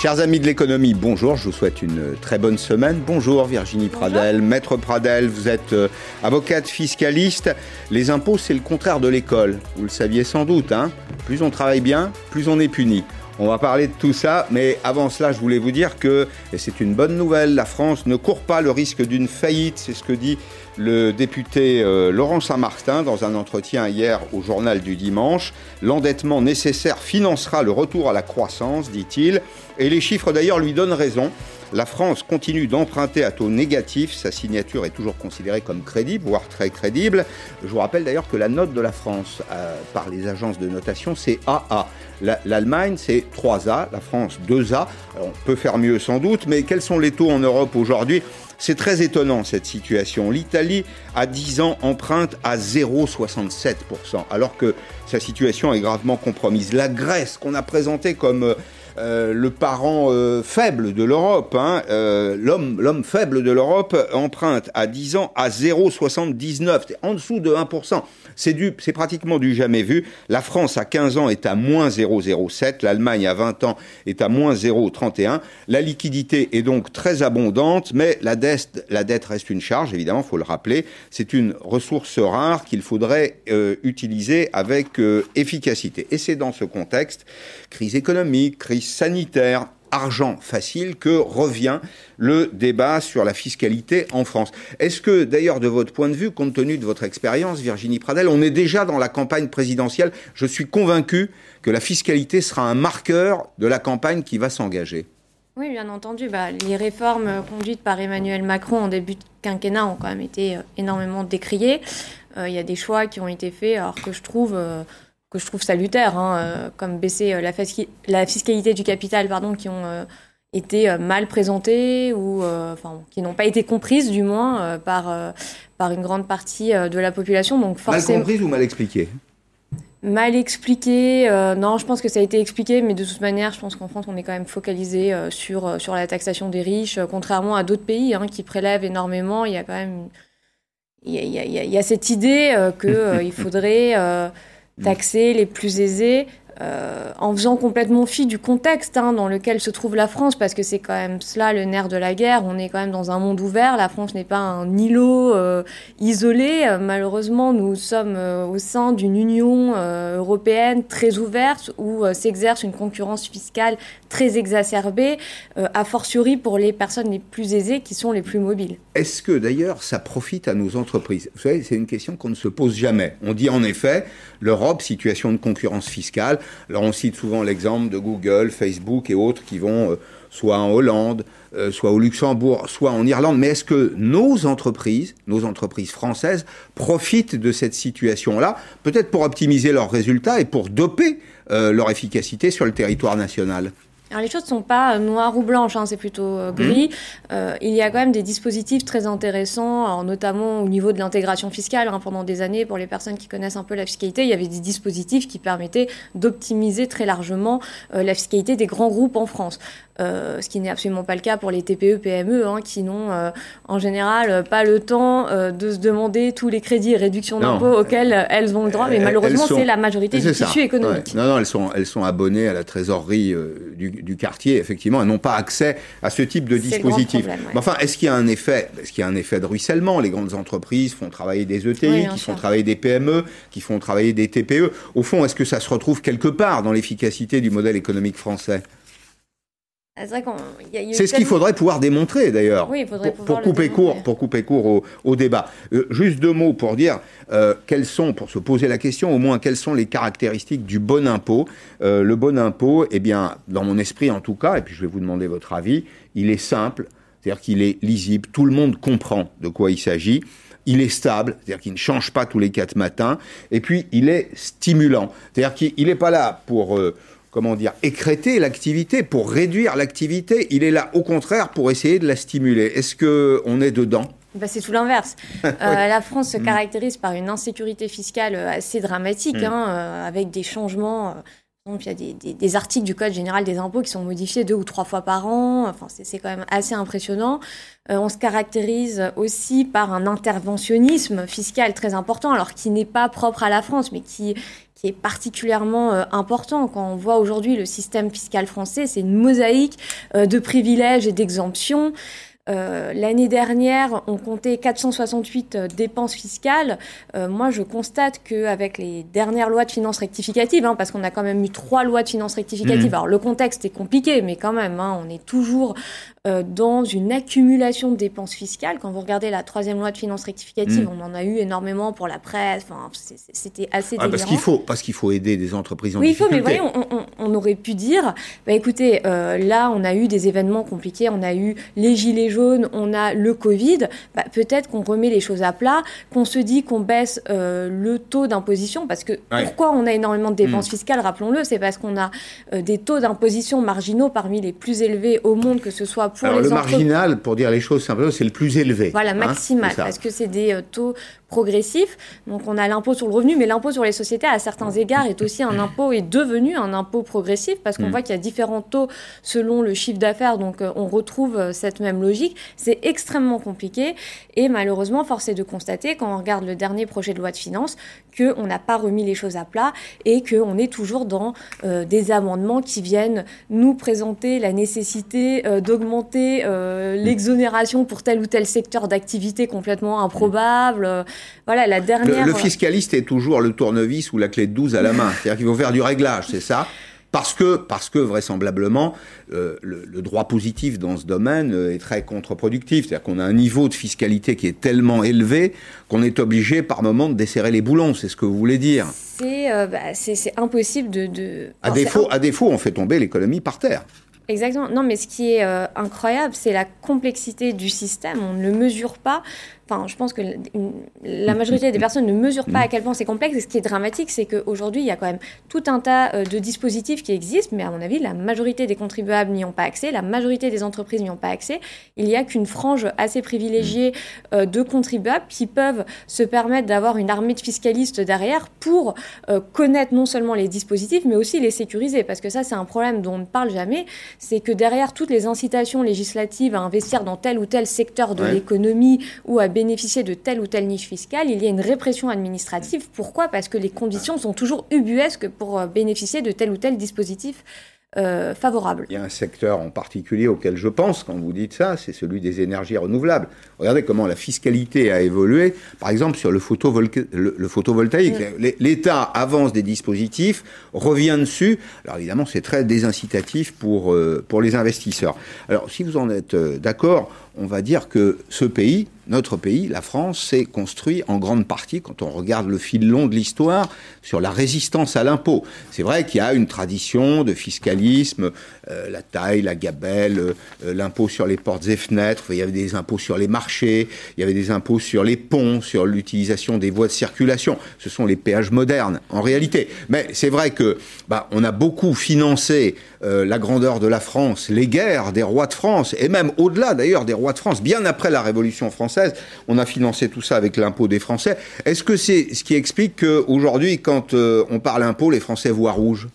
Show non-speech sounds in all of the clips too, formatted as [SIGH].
Chers amis de l'économie, bonjour, je vous souhaite une très bonne semaine. Bonjour Virginie Pradel, maître Pradel, vous êtes euh, avocate fiscaliste. Les impôts, c'est le contraire de l'école, vous le saviez sans doute. Hein plus on travaille bien, plus on est puni. On va parler de tout ça, mais avant cela, je voulais vous dire que, et c'est une bonne nouvelle, la France ne court pas le risque d'une faillite, c'est ce que dit le député euh, Laurent Saint-Martin dans un entretien hier au journal du dimanche. L'endettement nécessaire financera le retour à la croissance, dit-il, et les chiffres d'ailleurs lui donnent raison. La France continue d'emprunter à taux négatif. Sa signature est toujours considérée comme crédible, voire très crédible. Je vous rappelle d'ailleurs que la note de la France euh, par les agences de notation, c'est AA. L'Allemagne, c'est 3A. La France, 2A. on peut faire mieux sans doute, mais quels sont les taux en Europe aujourd'hui? C'est très étonnant cette situation. L'Italie, à 10 ans, emprunte à 0,67%, alors que sa situation est gravement compromise. La Grèce, qu'on a présentée comme euh, le parent euh, faible de l'Europe, hein, euh, l'homme, faible de l'Europe emprunte à 10 ans à 0,79, en dessous de 1%. C'est du, c'est pratiquement du jamais vu. La France à 15 ans est à moins 0,07, l'Allemagne à 20 ans est à moins 0,31. La liquidité est donc très abondante, mais la dette, la dette reste une charge, évidemment, faut le rappeler. C'est une ressource rare qu'il faudrait utiliser avec efficacité. Et c'est dans ce contexte, crise économique, crise sanitaire, argent facile que revient le débat sur la fiscalité en France. Est-ce que, d'ailleurs, de votre point de vue, compte tenu de votre expérience, Virginie Pradel, on est déjà dans la campagne présidentielle Je suis convaincu que la fiscalité sera un marqueur de la campagne qui va s'engager. Oui, bien entendu. Bah, les réformes conduites par Emmanuel Macron en début de quinquennat ont quand même été euh, énormément décriées. Euh, il y a des choix qui ont été faits, alors que je trouve... Euh, que je trouve salutaire, hein, euh, comme baisser euh, la, la, fiscalité du capital, pardon, qui ont euh, été mal présentées ou enfin, qui n'ont pas été comprises, du moins, par, par une grande partie de la population. Donc, forcément... Mal comprises ou mal expliquées? Mal expliqué, non, je pense que ça a été expliqué, mais de toute manière, je pense qu'en France, on est quand même focalisé sur, sur la taxation des riches, contrairement à d'autres pays hein, qui prélèvent énormément. Il y a quand même il y a, il y a, il y a cette idée qu'il faudrait taxer les plus aisés euh, en faisant complètement fi du contexte hein, dans lequel se trouve la France, parce que c'est quand même cela le nerf de la guerre. On est quand même dans un monde ouvert. La France n'est pas un îlot euh, isolé. Euh, malheureusement, nous sommes au sein d'une Union européenne très ouverte où s'exerce une concurrence fiscale très exacerbée, a fortiori pour les personnes les plus aisées qui sont les plus mobiles. Est-ce que d'ailleurs ça profite à nos entreprises? Vous savez, c'est une question qu'on ne se pose jamais. On dit en effet, l'Europe, situation de concurrence fiscale, alors on cite souvent l'exemple de Google, Facebook et autres qui vont euh, soit en Hollande, euh, soit au Luxembourg, soit en Irlande. Mais est-ce que nos entreprises, nos entreprises françaises, profitent de cette situation-là, peut-être pour optimiser leurs résultats et pour doper euh, leur efficacité sur le territoire national? Alors les choses ne sont pas noires ou blanches, hein, c'est plutôt gris. Mmh. Euh, il y a quand même des dispositifs très intéressants, notamment au niveau de l'intégration fiscale. Hein, pendant des années, pour les personnes qui connaissent un peu la fiscalité, il y avait des dispositifs qui permettaient d'optimiser très largement euh, la fiscalité des grands groupes en France. Euh, ce qui n'est absolument pas le cas pour les TPE, PME, hein, qui n'ont euh, en général pas le temps euh, de se demander tous les crédits et réductions d'impôts auxquels elles ont le droit, mais malheureusement c'est la majorité du tissu économique. Non, non, elles sont, elles sont abonnées à la trésorerie du, du, quartier, effectivement, elles n'ont pas accès à ce type de dispositif. Mais enfin, est-ce qu'il y a un effet, est-ce qu'il y a un effet de ruissellement? Les grandes entreprises font travailler des ETI, qui font travailler des PME, qui font travailler des TPE. Au fond, est-ce que ça se retrouve quelque part dans l'efficacité du modèle économique français? C'est ce qu'il faudrait pouvoir démontrer d'ailleurs, pour, couper court, pour couper court au, débat. Euh, juste deux mots pour dire euh, quelles sont, pour se poser la question, au moins quelles sont les caractéristiques du bon impôt. Euh, le bon impôt, eh bien, dans mon esprit en tout cas, et puis je vais vous demander votre avis, il est simple, c'est-à-dire qu'il est lisible, tout le monde comprend de quoi il s'agit. Il est stable, c'est-à-dire qu'il ne change pas tous les quatre matins, et puis il est stimulant, c'est-à-dire qu'il n'est pas là pour comment dire, écréter l'activité, pour réduire l'activité. Il est là, au contraire, pour essayer de la stimuler. Est-ce qu'on est dedans? Bah, c'est tout l'inverse. [LAUGHS] Euh, la France se mm. caractérise par une insécurité fiscale assez dramatique, mm. hein, euh, avec des changements il y a des, articles du Code général des impôts qui sont modifiés deux ou trois fois par an. Enfin, c'est quand même assez impressionnant. Euh, on se caractérise aussi par un interventionnisme fiscal très important, alors qui n'est pas propre à la France, mais qui, qui est particulièrement euh, important. Quand on voit aujourd'hui le système fiscal français, c'est une mosaïque euh, de privilèges et d'exemptions. Euh, l'année dernière, on comptait 468 euh, dépenses fiscales. Moi, je constate qu'avec les dernières lois de finances rectificatives, hein, parce qu'on a quand même eu trois lois de finances rectificatives, mmh. alors le contexte est compliqué, mais quand même, hein, on est toujours dans une accumulation de dépenses fiscales. Quand vous regardez la troisième loi de finances rectificative, mmh. on en a eu énormément pour la presse. Enfin, c'était assez ah, parce qu'il faut, parce qu'il faut aider des entreprises en oui, difficulté. Oui, il faut, mais voyez, on, aurait pu dire, bah, écoutez, là, on a eu des événements compliqués, on a eu les gilets jaunes on a le Covid, bah, peut-être qu'on remet les choses à plat, qu'on se dit qu'on baisse euh, le taux d'imposition, parce que pourquoi on a énormément de dépenses mm. fiscales, rappelons-le, c'est parce qu'on a euh, des taux d'imposition marginaux parmi les plus élevés au monde, que ce soit pour Alors, le marginal, pour dire les choses simplement, c'est le plus élevé. Voilà, hein, maximal, parce que c'est des euh, taux progressif. Donc on a l'impôt sur le revenu, mais l'impôt sur les sociétés, à certains égards, est aussi un impôt, est devenu un impôt progressif, parce qu'on mm. voit qu'il y a différents taux selon le chiffre d'affaires, donc euh, on retrouve euh, cette même logique. C'est extrêmement compliqué, et malheureusement, force est de constater, quand on regarde le dernier projet de loi de finances, qu'on n'a pas remis les choses à plat, et qu'on est toujours dans euh, des amendements qui viennent nous présenter la nécessité d'augmenter l'exonération pour tel ou tel secteur d'activité complètement improbable. Voilà, la dernière. Le, fiscaliste est toujours le tournevis ou la clé de 12 à la main. C'est-à-dire qu'il faut faire du réglage, c'est ça parce que, parce que vraisemblablement, euh, le, droit positif dans ce domaine euh, est très contre-productif. C'est-à-dire qu'on a un niveau de fiscalité qui est tellement élevé qu'on est obligé par moment de desserrer les boulons. C'est ce que vous voulez dire C'est euh, bah, impossible de. À, défaut, à défaut, on fait tomber l'économie par terre. Exactement. Non, mais ce qui est incroyable, c'est la complexité du système. On ne le mesure pas. Enfin, je pense que la majorité des personnes ne mesurent pas à quel point c'est complexe. Et ce qui est dramatique, c'est qu'aujourd'hui, il y a quand même tout un tas euh, de dispositifs qui existent, mais à mon avis, la majorité des contribuables n'y ont pas accès, la majorité des entreprises n'y ont pas accès. Il n'y a qu'une frange assez privilégiée euh, de contribuables qui peuvent se permettre d'avoir une armée de fiscalistes derrière pour euh, connaître non seulement les dispositifs, mais aussi les sécuriser. Parce que ça, c'est un problème dont on ne parle jamais. C'est que derrière toutes les incitations législatives à investir dans tel ou tel secteur de l'économie ou à bénéficier de telle ou telle niche fiscale, il y a une répression administrative. Pourquoi? Parce que les conditions sont toujours ubuesques pour euh, bénéficier de tel ou tel dispositif euh, favorable. Il y a un secteur en particulier auquel je pense quand vous dites ça, c'est celui des énergies renouvelables. Regardez comment la fiscalité a évolué, par exemple sur le, photovoltaïque. Mm. L'État avance des dispositifs, revient dessus. Alors évidemment, c'est très désincitatif pour, euh, pour les investisseurs. Alors si vous en êtes d'accord, on va dire que ce pays, notre pays, la France, s'est construit en grande partie, quand on regarde le fil long de l'histoire, sur la résistance à l'impôt. C'est vrai qu'il y a une tradition de fiscalisme, euh, la taille, la gabelle, euh, l'impôt sur les portes et fenêtres, il y avait des impôts sur les marchés, il y avait des impôts sur les ponts, sur l'utilisation des voies de circulation. Ce sont les péages modernes, en réalité. Mais c'est vrai que bah, on a beaucoup financé euh, la grandeur de la France, les guerres des rois de France, et même au-delà d'ailleurs des rois de France, bien après la Révolution française, on a financé tout ça avec l'impôt des Français. Est-ce que c'est ce qui explique qu'aujourd'hui, quand euh, on parle impôt, les Français voient rouge?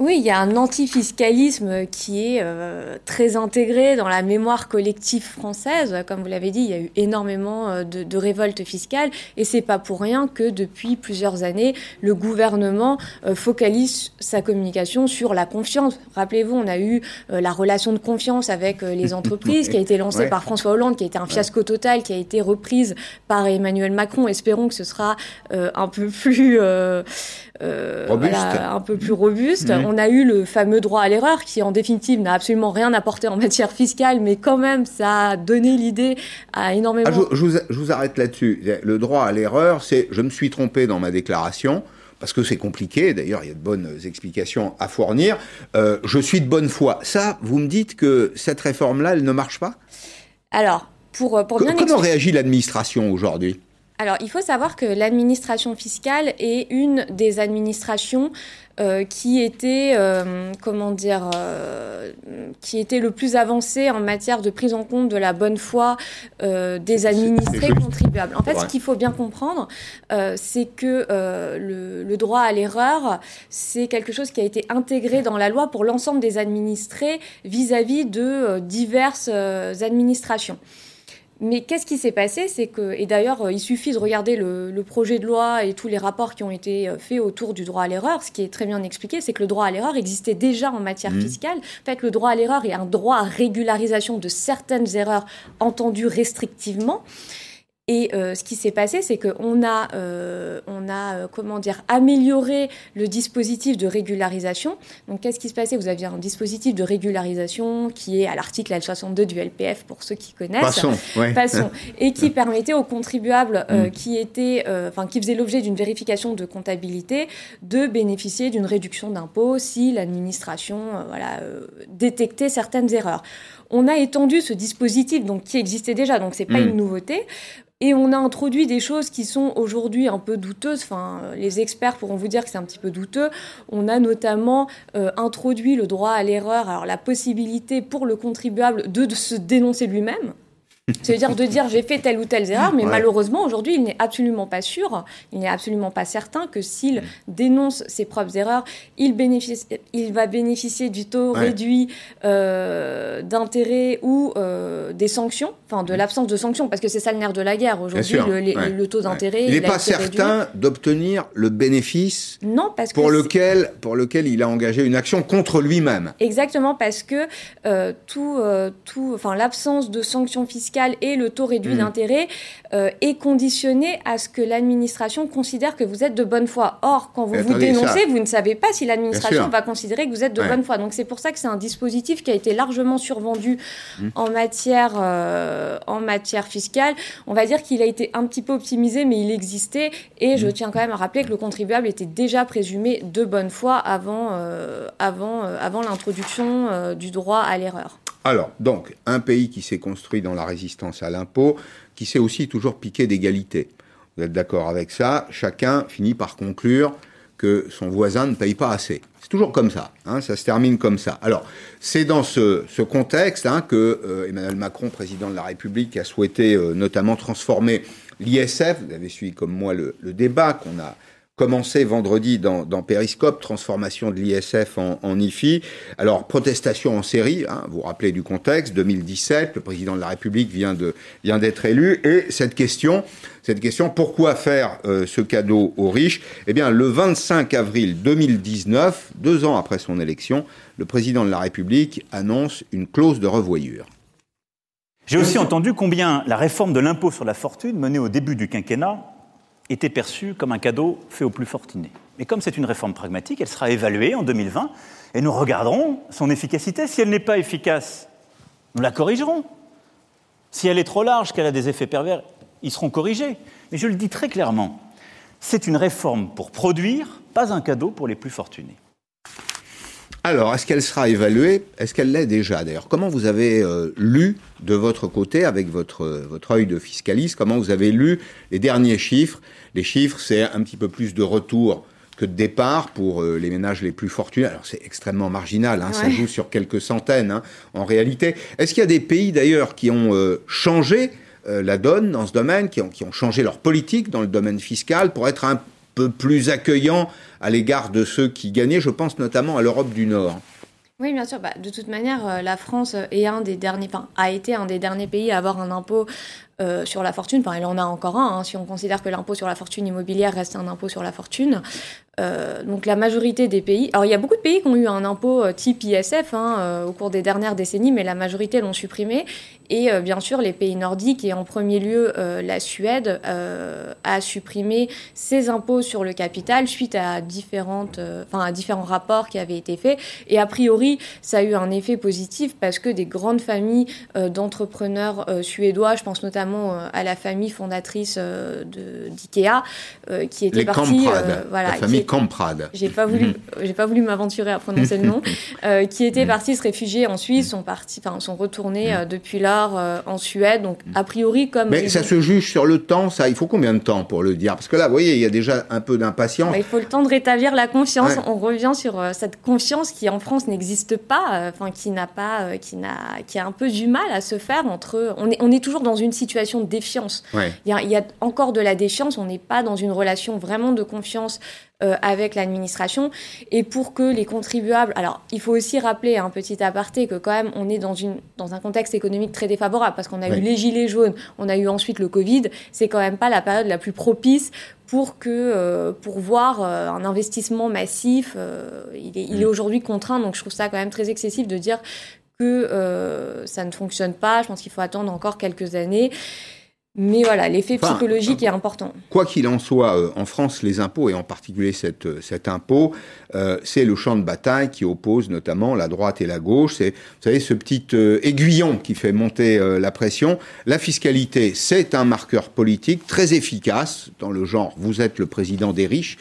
Oui, il y a un antifiscalisme qui est euh, très intégré dans la mémoire collective française. Comme vous l'avez dit, il y a eu énormément euh, de, révoltes fiscales et c'est pas pour rien que depuis plusieurs années, le gouvernement euh, focalise sa communication sur la confiance. Rappelez-vous, on a eu la relation de confiance avec les [LAUGHS] entreprises qui a été lancée par François Hollande, qui a été un fiasco total, qui a été reprise par Emmanuel Macron. Espérons que ce sera un peu [LAUGHS] plus euh, un peu plus robuste. On a eu le fameux droit à l'erreur qui, en définitive, n'a absolument rien apporté en [LAUGHS] matière fiscale, mais quand même, ça a donné l'idée à énormément. Ah, je, vous, arrête là-dessus. Le droit à l'erreur, c'est je me suis trompé dans ma déclaration parce que c'est compliqué, d'ailleurs il y a de bonnes explications à fournir, euh, je suis de bonne foi. Ça, vous me dites que cette réforme-là, elle ne marche pas? Alors, pour, pour bien Comment réagit l'administration aujourd'hui? Alors, il faut savoir que l'administration fiscale est une des administrations euh, qui était, euh, comment dire, euh, qui était le plus avancée en matière de prise en compte de la bonne foi des administrés contribuables. En fait, ce qu'il faut bien comprendre, c'est que le, le, droit à l'erreur, c'est quelque chose qui a été intégré dans la loi pour l'ensemble des administrés vis-à-vis -vis de diverses administrations. Mais qu'est-ce qui s'est passé? C'est que, et d'ailleurs, euh, il suffit de regarder le, projet de loi et tous les rapports qui ont été euh, faits autour du droit à l'erreur. Ce qui est très bien expliqué, c'est que le droit à l'erreur existait déjà en matière mmh. fiscale. En fait, le droit à l'erreur est un droit à régularisation de certaines erreurs entendues restrictivement. Et euh, ce qui s'est passé, c'est qu'on a, euh, on a euh, comment dire, amélioré le dispositif de régularisation. Donc, qu'est-ce qui se passait? Vous aviez un dispositif de régularisation qui est à l'article L62 du LPF, pour ceux qui connaissent. Passons, ouais. [LAUGHS] Passons. Et qui permettait aux contribuables mm. qui, étaient, enfin, qui faisaient l'objet d'une vérification de comptabilité de bénéficier d'une réduction d'impôt si l'administration voilà, détectait certaines erreurs. On a étendu ce dispositif donc, qui existait déjà, donc ce n'est pas mm. une nouveauté, et on a introduit des choses qui sont aujourd'hui un peu douteuses. Enfin, les experts pourront vous dire que c'est un petit peu douteux. On a notamment euh, introduit le droit à l'erreur, alors la possibilité pour le contribuable de se dénoncer lui-même. C'est-à-dire de dire j'ai fait telle ou telle erreur, mais malheureusement aujourd'hui il n'est absolument pas sûr, il n'est absolument pas certain que s'il mm. dénonce ses propres erreurs, il, bénéficie, il va bénéficier du taux réduit euh, d'intérêt ou euh, des sanctions, enfin de mm. l'absence de sanctions, parce que c'est ça le nerf de la guerre aujourd'hui, le, taux d'intérêt. Il n'est pas certain d'obtenir le bénéfice non, parce pour, lequel, pour lequel il a engagé une action contre lui-même. Exactement, parce que euh, tout, tout, enfin l'absence de sanctions fiscales et le taux réduit hmm. d'intérêt euh, est conditionné à ce que l'administration considère que vous êtes de bonne foi. Or, quand vous vous dénoncez, vous ne savez pas si l'administration va considérer que vous êtes de bonne foi. Donc c'est pour ça que c'est un dispositif qui a été largement survendu hmm. en, matière, euh, en matière fiscale. On va dire qu'il a été un petit peu optimisé, mais il existait. Et je hmm. tiens quand même à rappeler que le contribuable était déjà présumé de bonne foi avant, euh, avant, avant l'introduction du droit à l'erreur. Alors, donc, un pays qui s'est construit dans la résistance à l'impôt, qui s'est aussi toujours piqué d'égalité. Vous êtes d'accord avec ça? Chacun finit par conclure que son voisin ne paye pas assez. C'est toujours comme ça, hein, ça se termine comme ça. Alors, c'est dans ce, contexte hein, que euh, Emmanuel Macron, président de la République, a souhaité euh, notamment transformer l'ISF. Vous avez suivi comme moi le débat qu'on a commencé vendredi dans, dans Périscope, transformation de l'ISF en, IFI. Alors, protestation en série, hein, vous vous rappelez du contexte, 2017, le président de la République vient de vient d'être élu, et cette question, cette question, pourquoi faire euh, ce cadeau aux riches? Eh bien, le 25 avril 2019, deux ans après son élection, le président de la République annonce une clause de revoyure. J'ai aussi entendu combien la réforme de l'impôt sur la fortune menée au début du quinquennat était perçue comme un cadeau fait aux plus fortunés. Mais comme c'est une réforme pragmatique, elle sera évaluée en 2020 et nous regarderons son efficacité. Si elle n'est pas efficace, nous la corrigerons. Si elle est trop large, qu'elle a des effets pervers, ils seront corrigés. Mais je le dis très clairement, c'est une réforme pour produire, pas un cadeau pour les plus fortunés. Alors, est-ce qu'elle sera évaluée? Est-ce qu'elle l'est déjà d'ailleurs? Comment vous avez euh, lu de votre côté, avec votre, votre œil de fiscaliste, comment vous avez lu les derniers chiffres? Les chiffres, c'est un petit peu plus de retour que de départ pour euh, les ménages les plus fortunés. Alors c'est extrêmement marginal, hein, ça joue sur quelques centaines hein, en réalité. Est-ce qu'il y a des pays d'ailleurs qui ont euh, changé la donne dans ce domaine, qui ont, qui ont changé leur politique dans le domaine fiscal pour être un plus accueillant à l'égard de ceux qui gagnaient. Je pense notamment à l'Europe du Nord. Oui, bien sûr. Bah, de toute manière, euh, la France est un des derniers, a été un des derniers pays à avoir un impôt euh, sur la fortune. Enfin, il en a encore un, hein, si on considère que l'impôt sur la fortune immobilière reste un impôt sur la fortune. Euh, donc la majorité des pays, alors il y a beaucoup de pays qui ont eu un impôt euh, type ISF hein, euh, au cours des dernières décennies, mais la majorité l'ont supprimé. Et bien sûr, les pays nordiques, et en premier lieu la Suède, a supprimé ses impôts sur le capital suite à, différentes, enfin, à différents rapports qui avaient été faits. Et a priori, ça a eu un effet positif parce que des grandes familles d'entrepreneurs suédois, je pense notamment à la famille fondatrice d'IKEA, qui était partie, voilà, Kamprad. J'ai pas voulu, [LAUGHS] j'ai pas voulu m'aventurer à prononcer le nom, [LAUGHS] euh, qui étaient partis se réfugier en Suisse, sont partis, enfin, sont retournés euh, depuis lors euh, en Suède. Donc, a priori, comme. Mais ça se juge sur le temps, ça. Il faut combien de temps pour le dire? Parce que là, vous voyez, il y a déjà un peu d'impatience. Bah, il faut le temps de rétablir la confiance. On revient sur cette confiance qui, en France, n'existe pas, enfin, qui n'a pas, qui n'a, qui a un peu du mal à se faire entre. On est, on est toujours dans une situation de défiance. Il, y a, il y a encore de la défiance. On n'est pas dans une relation vraiment de confiance euh, avec l'administration et pour que les contribuables. Alors, il faut aussi rappeler un petit aparté que quand même on est dans une dans un contexte économique très défavorable parce qu'on a eu les gilets jaunes, on a eu ensuite le Covid. C'est quand même pas la période la plus propice pour que euh, pour voir euh, un investissement massif. il est, il est aujourd'hui contraint, donc je trouve ça quand même très excessif de dire que ça ne fonctionne pas. Je pense qu'il faut attendre encore quelques années. Mais voilà, l'effet psychologique est important. Quoi qu'il en soit, euh, en France, les impôts, et en particulier cette, euh, cet impôt, euh, c'est le champ de bataille qui oppose notamment la droite et la gauche. C'est, vous savez, ce petit aiguillon qui fait monter la pression. La fiscalité, c'est un marqueur politique très efficace dans le genre, vous êtes le président des riches,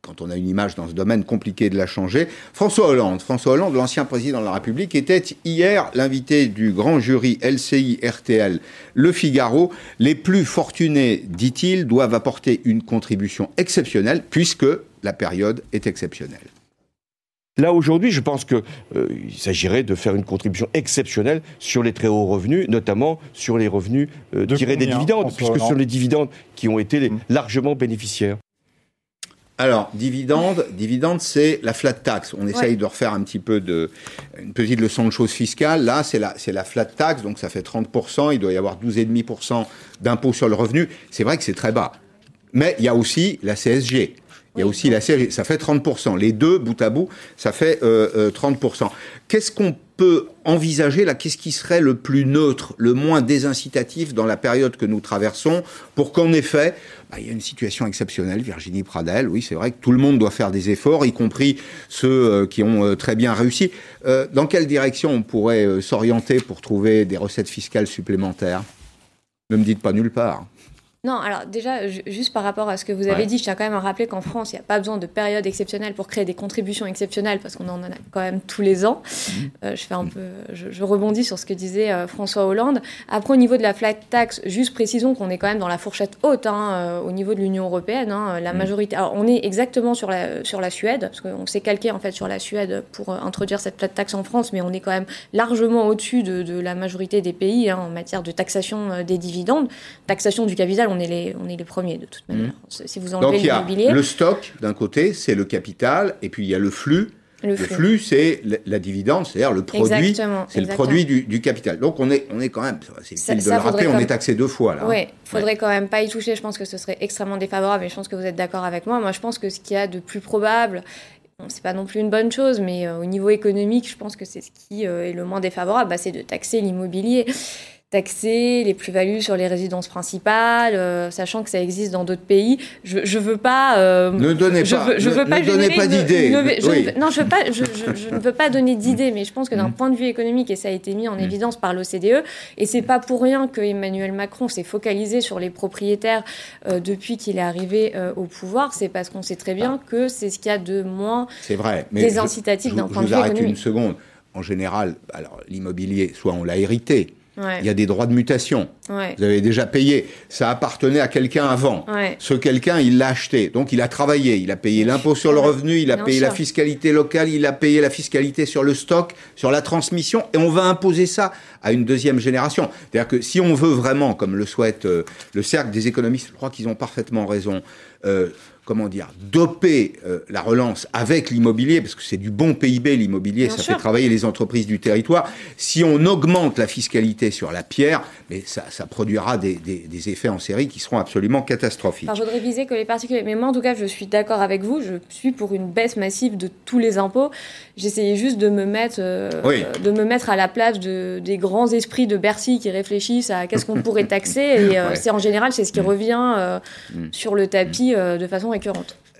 quand on a une image dans ce domaine, compliqué de la changer. François Hollande, François Hollande, l'ancien président de la République, était hier l'invité du grand jury LCI RTL Le Figaro. Les plus fortunés, dit-il, doivent apporter une contribution exceptionnelle puisque la période est exceptionnelle. Là, aujourd'hui, je pense qu'il euh, s'agirait de faire une contribution exceptionnelle sur les très hauts revenus, notamment sur les revenus euh, tirés des dividendes, puisque ce sont les dividendes qui ont été mmh. largement bénéficiaires. Alors, dividende, dividende, c'est la flat tax. On essaye de refaire un petit peu de, une petite leçon de choses fiscales. Là, c'est la, c'est la flat tax, donc ça fait 30%. Il doit y avoir 12,5% d'impôt sur le revenu. C'est vrai que c'est très bas. Mais il y a aussi la CSG. Il y a aussi la CSG. Ça fait 30%. Les deux, bout à bout, ça fait euh, 30%. Euh, Qu'est-ce qu'on peut envisager là? Qu'est-ce qui serait le plus neutre, le moins désincitatif dans la période que nous traversons pour qu'en effet, bah, il y a une situation exceptionnelle, Virginie Pradel, oui, c'est vrai que tout le monde doit faire des efforts, y compris ceux euh, qui ont euh, très bien réussi. Euh, dans quelle direction on pourrait s'orienter pour trouver des recettes fiscales supplémentaires? Ne me dites pas nulle part. Non, alors déjà, juste par rapport à ce que vous avez dit, je tiens quand même à rappeler qu'en France, il n'y a pas besoin de période exceptionnelle pour créer des contributions exceptionnelles, parce qu'on en a quand même tous les ans. Mhm. Euh, je fais un peu, je, rebondis sur ce que disait euh, François Hollande. Après, au niveau de la flat tax, juste précisons qu'on est quand même dans la fourchette haute hein, euh, au niveau de l'Union européenne. Hein, la mhm. majorité, alors on est exactement sur la sur la Suède, parce qu'on s'est calqué en fait sur la Suède pour introduire cette flat tax en France, mais on est quand même largement au-dessus de, la majorité des pays hein, en matière de taxation des dividendes, taxation du capital. On on est les, on est les premiers de toute manière. Mmh. Si vous enlevez l'immobilier. Le stock, d'un côté, c'est le capital, et puis il y a le flux. Le flux, c'est la, dividende, c'est-à-dire le produit, c'est le produit du, capital. Donc on est, on est quand même, c'est utile de le rappeler, on est taxé deux fois là. Oui, il faudrait quand même pas y toucher. Je pense que ce serait extrêmement défavorable, et je pense que vous êtes d'accord avec moi. Moi, je pense que ce qu'il y a de plus probable, c'est pas non plus une bonne chose, mais euh, au niveau économique, je pense que c'est ce qui euh, est le moins défavorable, bah, c'est de taxer l'immobilier taxer les plus-values sur les résidences principales, euh, sachant que ça existe dans d'autres pays. Je, je veux pas. Euh, ne donnez je pas. je veux pas ne donnez pas d'idées. Non, je veux pas. Je, ne veux pas donner d'idées, mais je pense que d'un mm. point de vue économique, et ça a été mis en mm. évidence par l'OCDE, et c'est pas pour rien que Emmanuel Macron s'est focalisé sur les propriétaires euh, depuis qu'il est arrivé au pouvoir. C'est parce qu'on sait très bien ah. que c'est ce qu'il y a de moins. C'est vrai. Mais des incitatifs d'un point de vue économique. Je vous arrête une seconde. En général, alors l'immobilier, soit on l'a hérité, il y a des droits de mutation. Vous avez déjà payé. Ça appartenait à quelqu'un avant. Ce quelqu'un, il l'a acheté. Donc il a travaillé. Il a payé l'impôt sur le revenu, il a payé la fiscalité locale, il a payé la fiscalité sur le stock, sur la transmission. Et on va imposer ça à une deuxième génération. C'est-à-dire que si on veut vraiment, comme le souhaite euh, le cercle des économistes, je crois qu'ils ont parfaitement raison, euh, comment dire, doper euh, la relance avec l'immobilier, parce que c'est du bon PIB l'immobilier, ça fait travailler les entreprises du territoire. Si on augmente la fiscalité sur la pierre, mais ça, ça produira des, des, effets en série qui seront absolument catastrophiques. je voudrais viser que les particuliers, mais moi en tout cas, je suis d'accord avec vous, je suis pour une baisse massive de tous les impôts. J'essayais juste de me mettre, euh, de me mettre à la place de, des grands esprits de Bercy qui réfléchissent à qu'est-ce qu'on pourrait taxer, et euh, [LAUGHS] c'est en général c'est ce qui mm. revient mm. sur le tapis de façon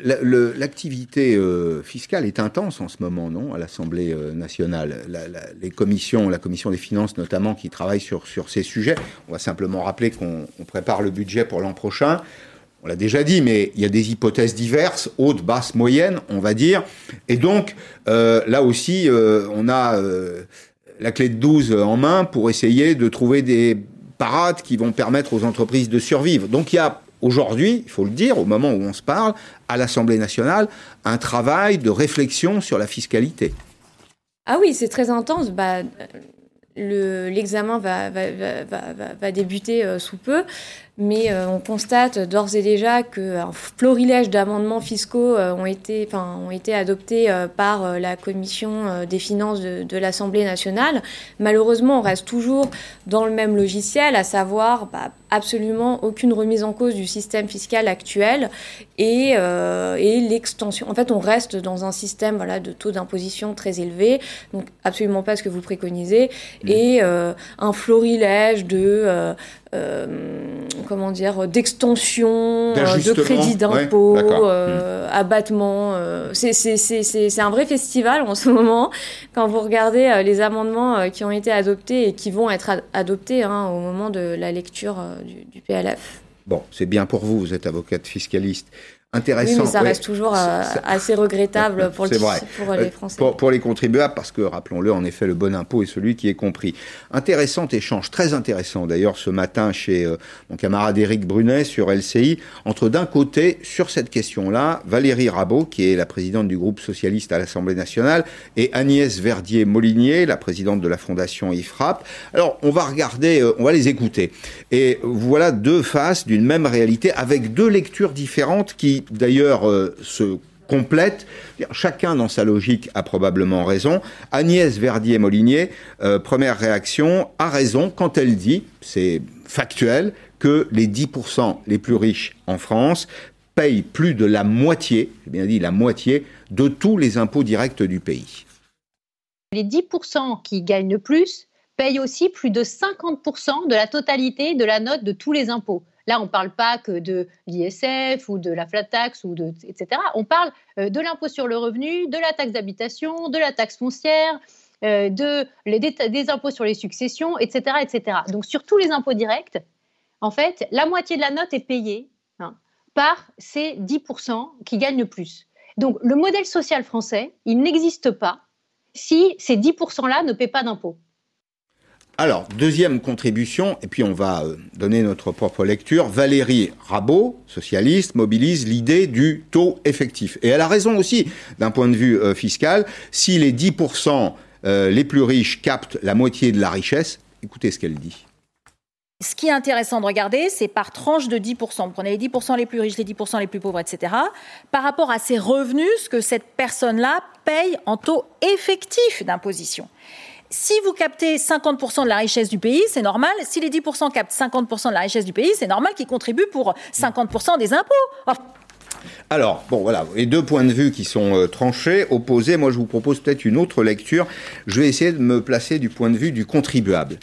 L'activité euh, fiscale est intense en ce moment, non, à l'Assemblée euh, nationale. les commissions, la commission des finances notamment, qui travaillent sur, ces sujets. On va simplement rappeler qu'on prépare le budget pour l'an prochain. on l'a déjà dit, mais il y a des hypothèses diverses, hautes, basses, moyennes, on va dire. Et donc, euh, là aussi, on a la clé de 12 en main pour essayer de trouver des parades qui vont permettre aux entreprises de survivre. Donc, il y a aujourd'hui, il faut le dire, au moment où on se parle, à l'Assemblée nationale, un travail de réflexion sur la fiscalité. Ah oui, c'est très intense. Bah, l'examen va, va, débuter sous peu mais euh, on constate d'ores et déjà qu'un florilège d'amendements fiscaux euh, ont, été, ont été adoptés euh, par la commission des finances de, de l'Assemblée nationale. Malheureusement, on reste toujours dans le même logiciel, à savoir bah, absolument aucune remise en cause du système fiscal actuel et, et l'extension. En fait, on reste dans un système voilà, de taux d'imposition très élevé, donc absolument pas ce que vous préconisez, mmh. et un florilège de comment dire, d'extension, euh, de crédit d'impôt, euh, abattement. c'est un vrai festival en ce [LAUGHS] moment. Quand vous regardez les amendements qui ont été adoptés et qui vont être adoptés hein, au moment de la lecture du, du PLF. Bon, c'est bien pour vous, vous êtes avocate fiscaliste intéressant. Oui, mais ça reste toujours euh, assez regrettable pour, les euh, Français. Pour, les contribuables, parce que, rappelons-le, en effet, le bon impôt est celui qui est compris. Intéressant échange, très intéressant d'ailleurs, ce matin chez euh, mon camarade Éric Brunet sur LCI, entre d'un côté, sur cette question-là, Valérie Rabault, qui est la présidente du groupe socialiste à l'Assemblée nationale, et Agnès Verdier-Molinier, la présidente de la fondation IFRAP. Alors, on va regarder, on va les écouter. Et voilà deux faces d'une même réalité avec deux lectures différentes qui d'ailleurs euh, se complètent. Chacun dans sa logique a probablement raison. Agnès Verdier-Molinier, euh, première réaction, a raison quand elle dit, c'est factuel, que les 10% les plus riches en France payent plus de la moitié, j'ai bien dit la moitié, de tous les impôts directs du pays. Les 10% qui gagnent le plus payent aussi plus de 50% de la totalité de la note de tous les impôts. Là, on ne parle pas que de l'ISF ou de la flat tax, ou de, etc. On parle euh, de l'impôt sur le revenu, de la taxe d'habitation, de la taxe foncière, euh, de, des, impôts sur les successions, etc., etc. Donc, sur tous les impôts directs, en fait, la moitié de la note est payée hein, par ces 10% qui gagnent le plus. Donc, le modèle social français, il n'existe pas si ces 10%-là ne paient pas d'impôts. Alors, deuxième contribution, et puis on va euh, donner notre propre lecture. Valérie Rabault, socialiste, mobilise l'idée du taux effectif. Et elle a raison aussi d'un point de vue euh, fiscal. Si les 10% euh, les plus riches captent la moitié de la richesse, écoutez ce qu'elle dit. Ce qui est intéressant de regarder, c'est par tranche de 10%. Vous prenez les 10% les plus riches, les 10% les plus pauvres, etc. Par rapport à ses revenus, ce que cette personne-là paye en taux effectif d'imposition. Si vous captez 50% de la richesse du pays, c'est normal. Si les 10% captent 50% de la richesse du pays, c'est normal qu'ils contribuent pour 50% des impôts. Oh. Alors, bon, voilà, les deux points de vue qui sont euh, tranchés, opposés. Moi, je vous propose peut-être une autre lecture. Je vais essayer de me placer du point de vue du contribuable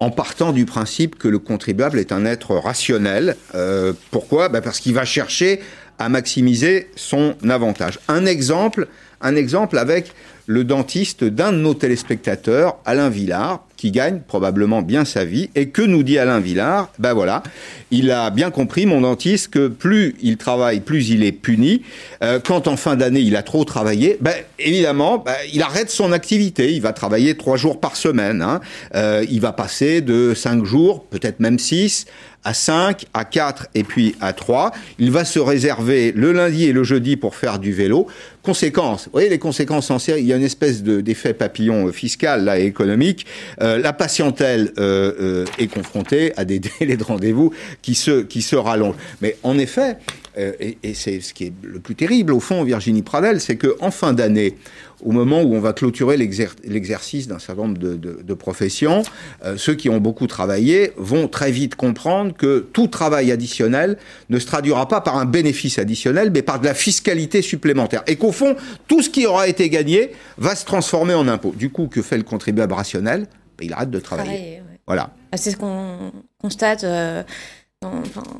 en partant du principe que le contribuable est un être rationnel. Euh, pourquoi? Ben Parce qu'il va chercher à maximiser son avantage. Un exemple, un exemple avec le dentiste d'un de nos téléspectateurs, Alain Villard, qui gagne probablement bien sa vie. Et que nous dit Alain Villard? Ben voilà, il a bien compris, mon dentiste, que plus il travaille, plus il est puni. Euh, quand en fin d'année, il a trop travaillé, ben, évidemment, ben, il arrête son activité. Il va travailler trois jours par semaine. Hein. Euh, il va passer de cinq jours, peut-être même six, à 5, à 4 et puis à 3. Il va se réserver le lundi et le jeudi pour faire du vélo. Conséquences, vous voyez les conséquences en série, il y a une espèce d'effet papillon euh, fiscal là, et économique. Euh, la patientèle euh, est confrontée à des [LAUGHS] délais de rendez-vous qui se, qui se rallongent. Mais en effet, et, c'est ce qui est le plus terrible au fond, Virginie Pradel, c'est qu'en fin d'année, au moment où on va clôturer l'exercice d'un certain nombre de, de, de professions, euh, ceux qui ont beaucoup travaillé vont très vite comprendre que tout travail additionnel ne se traduira pas par un bénéfice additionnel, mais par de la fiscalité supplémentaire. Et qu'au fond, tout ce qui aura été gagné va se transformer en impôt. Du coup, que fait le contribuable rationnel? Ben, Il arrête de travailler. Voilà. Ah, c'est ce qu'on constate. Euh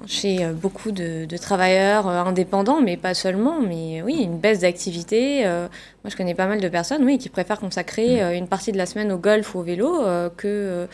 chez euh, beaucoup de, travailleurs euh, indépendants, mais pas seulement, mais oui, une baisse d'activité. Euh, moi, je connais pas mal de personnes, oui, qui préfèrent consacrer mm. une partie de la semaine au golf ou au vélo que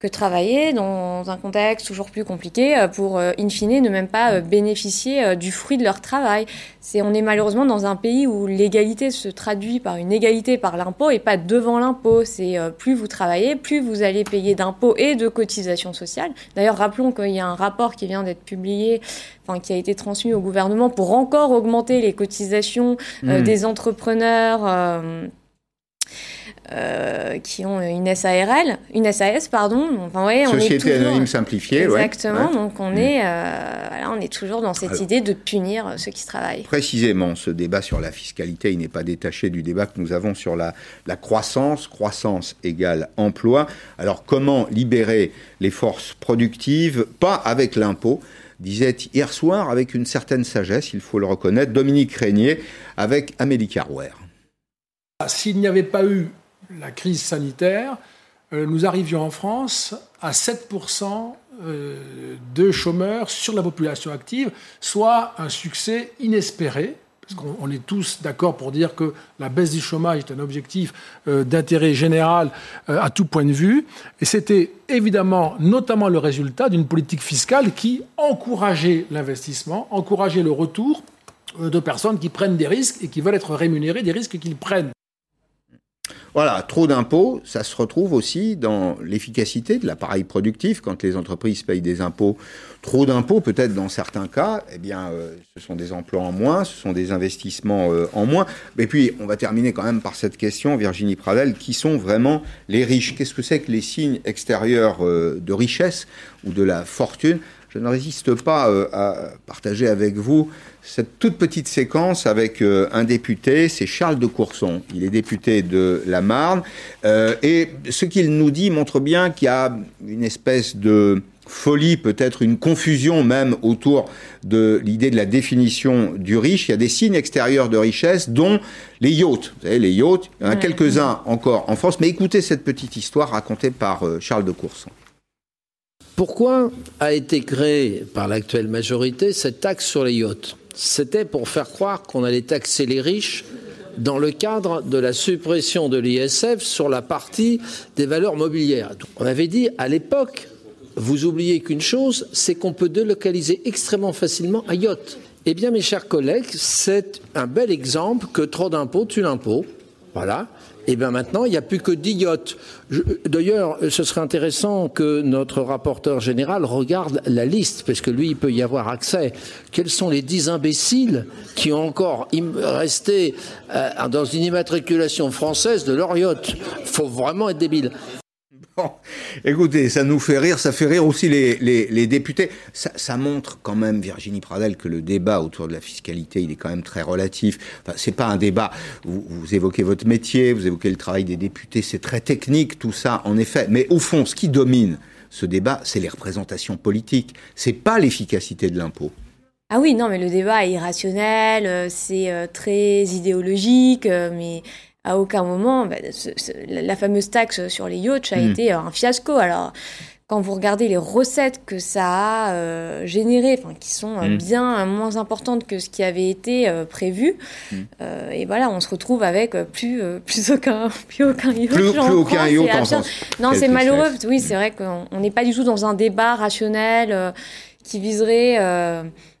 que travailler dans un contexte toujours plus compliqué euh, pour, euh, in fine, ne même pas euh, bénéficier du fruit de leur travail. C'est, on est malheureusement dans un pays où l'égalité se traduit par une égalité par l'impôt et pas devant l'impôt. C'est plus vous travaillez, plus vous allez payer d'impôts et de cotisations sociales. D'ailleurs, rappelons qu'il y a un rapport qui vient d'être publié, enfin qui a été transmis au gouvernement pour encore augmenter les cotisations mmh. des entrepreneurs. Euh, qui ont une SARL, une SAS, pardon. Enfin, ouais, Société anonyme simplifiée. Exactement. Donc on, est, euh, voilà, on est toujours dans cette idée de punir ceux qui travaillent. Précisément, ce débat sur la fiscalité, il n'est pas détaché du débat que nous avons sur la, la croissance. Croissance égale emploi. Alors comment libérer les forces productives Pas avec l'impôt disait hier soir avec une certaine sagesse, il faut le reconnaître, Dominique Régnier avec Amélie Carrouer. S'il n'y avait pas eu la crise sanitaire, euh, nous arrivions en France à 7% euh, de chômeurs sur la population active, soit un succès inespéré, parce qu'on est tous d'accord pour dire que la baisse du chômage est un objectif euh, d'intérêt général à tout point de vue. Et c'était évidemment notamment le résultat d'une politique fiscale qui encourageait l'investissement, encourageait le retour de personnes qui prennent des risques et qui veulent être rémunérées des risques qu'ils prennent. Voilà, trop d'impôts, ça se retrouve aussi dans l'efficacité de l'appareil productif. Quand les entreprises payent des impôts, trop d'impôts, peut-être dans certains cas, eh bien, euh, ce sont des emplois en moins, ce sont des investissements euh, en moins. Et puis, on va terminer quand même par cette question, Virginie Pradel, qui sont vraiment les riches Qu'est-ce que c'est que les signes extérieurs euh, de richesse ou de la fortune? Je ne résiste pas à partager avec vous cette toute petite séquence avec un député, c'est Charles de Courson. Il est député de la Marne. Et ce qu'il nous dit montre bien qu'il y a une espèce de folie, peut-être une confusion même autour de l'idée de la définition du riche. Il y a des signes extérieurs de richesse, dont les yachts. Vous savez, les yachts, il y en a quelques-uns encore en France. Mais écoutez cette petite histoire racontée par Charles de Courson. Pourquoi a été créée par l'actuelle majorité cette taxe sur les yachts? C'était pour faire croire qu'on allait taxer les riches dans le cadre de la suppression de l'ISF sur la partie des valeurs mobilières. On avait dit à l'époque, vous oubliez qu'une chose, c'est qu'on peut délocaliser extrêmement facilement un yacht. Eh bien, mes chers collègues, c'est un bel exemple que trop d'impôts tue l'impôt. Voilà. Et eh bien maintenant, il n'y a plus que 10 yachts. D'ailleurs, ce serait intéressant que notre rapporteur général regarde la liste, parce que lui, il peut y avoir accès. Quels sont les 10 imbéciles qui ont encore resté euh, dans une immatriculation française de leur yacht Il faut vraiment être débile. Écoutez, ça nous fait rire, ça fait rire aussi les, députés. Ça, montre quand même, Virginie Pradel, que le débat autour de la fiscalité, il est quand même très relatif. Enfin, c'est pas un débat. Vous, vous, évoquez votre métier, vous évoquez le travail des députés, c'est très technique tout ça, en effet. Mais au fond, ce qui domine ce débat, c'est les représentations politiques. C'est pas l'efficacité de l'impôt. Ah oui, non, mais le débat est irrationnel, euh, c'est euh, très idéologique, euh, mais à aucun moment, bah, la fameuse taxe sur les yachts a hmm. été un fiasco. Alors, quand vous regardez les recettes que ça a euh, générées, qui sont euh, hmm. bien moins importantes que ce qui avait été euh, prévu, hmm. et voilà, on se retrouve avec plus, [LAUGHS] plus aucun, plus aucun yacht. Plus, plus aucun yacht en France. Non, c'est malheureux. Oui, c'est vrai qu'on n'est pas du tout dans un débat rationnel qui viserait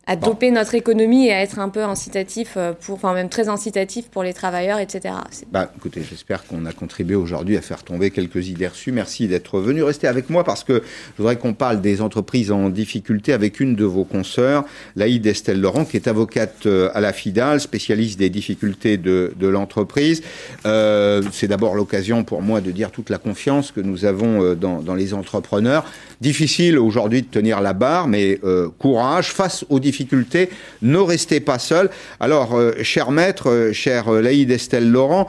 à doper notre économie et à être un peu incitatif euh, pour, enfin même très incitatif pour les travailleurs, etc. Bah, écoutez, j'espère qu'on a contribué aujourd'hui à faire tomber quelques idées reçues. Merci d'être venu. Restez avec moi parce que je voudrais qu'on parle des entreprises en difficulté avec une de vos consoeurs, Laïd Estelle Laurent, qui est avocate euh, à la FIDAL, spécialiste des difficultés de, de l'entreprise. Euh, c'est d'abord l'occasion pour moi de dire toute la confiance que nous avons dans, dans les entrepreneurs. Difficile aujourd'hui de tenir la barre, mais euh, courage face aux difficultés ne restez pas seul. Alors, euh, cher maître, euh, cher euh, Laïd Estelle Laurent,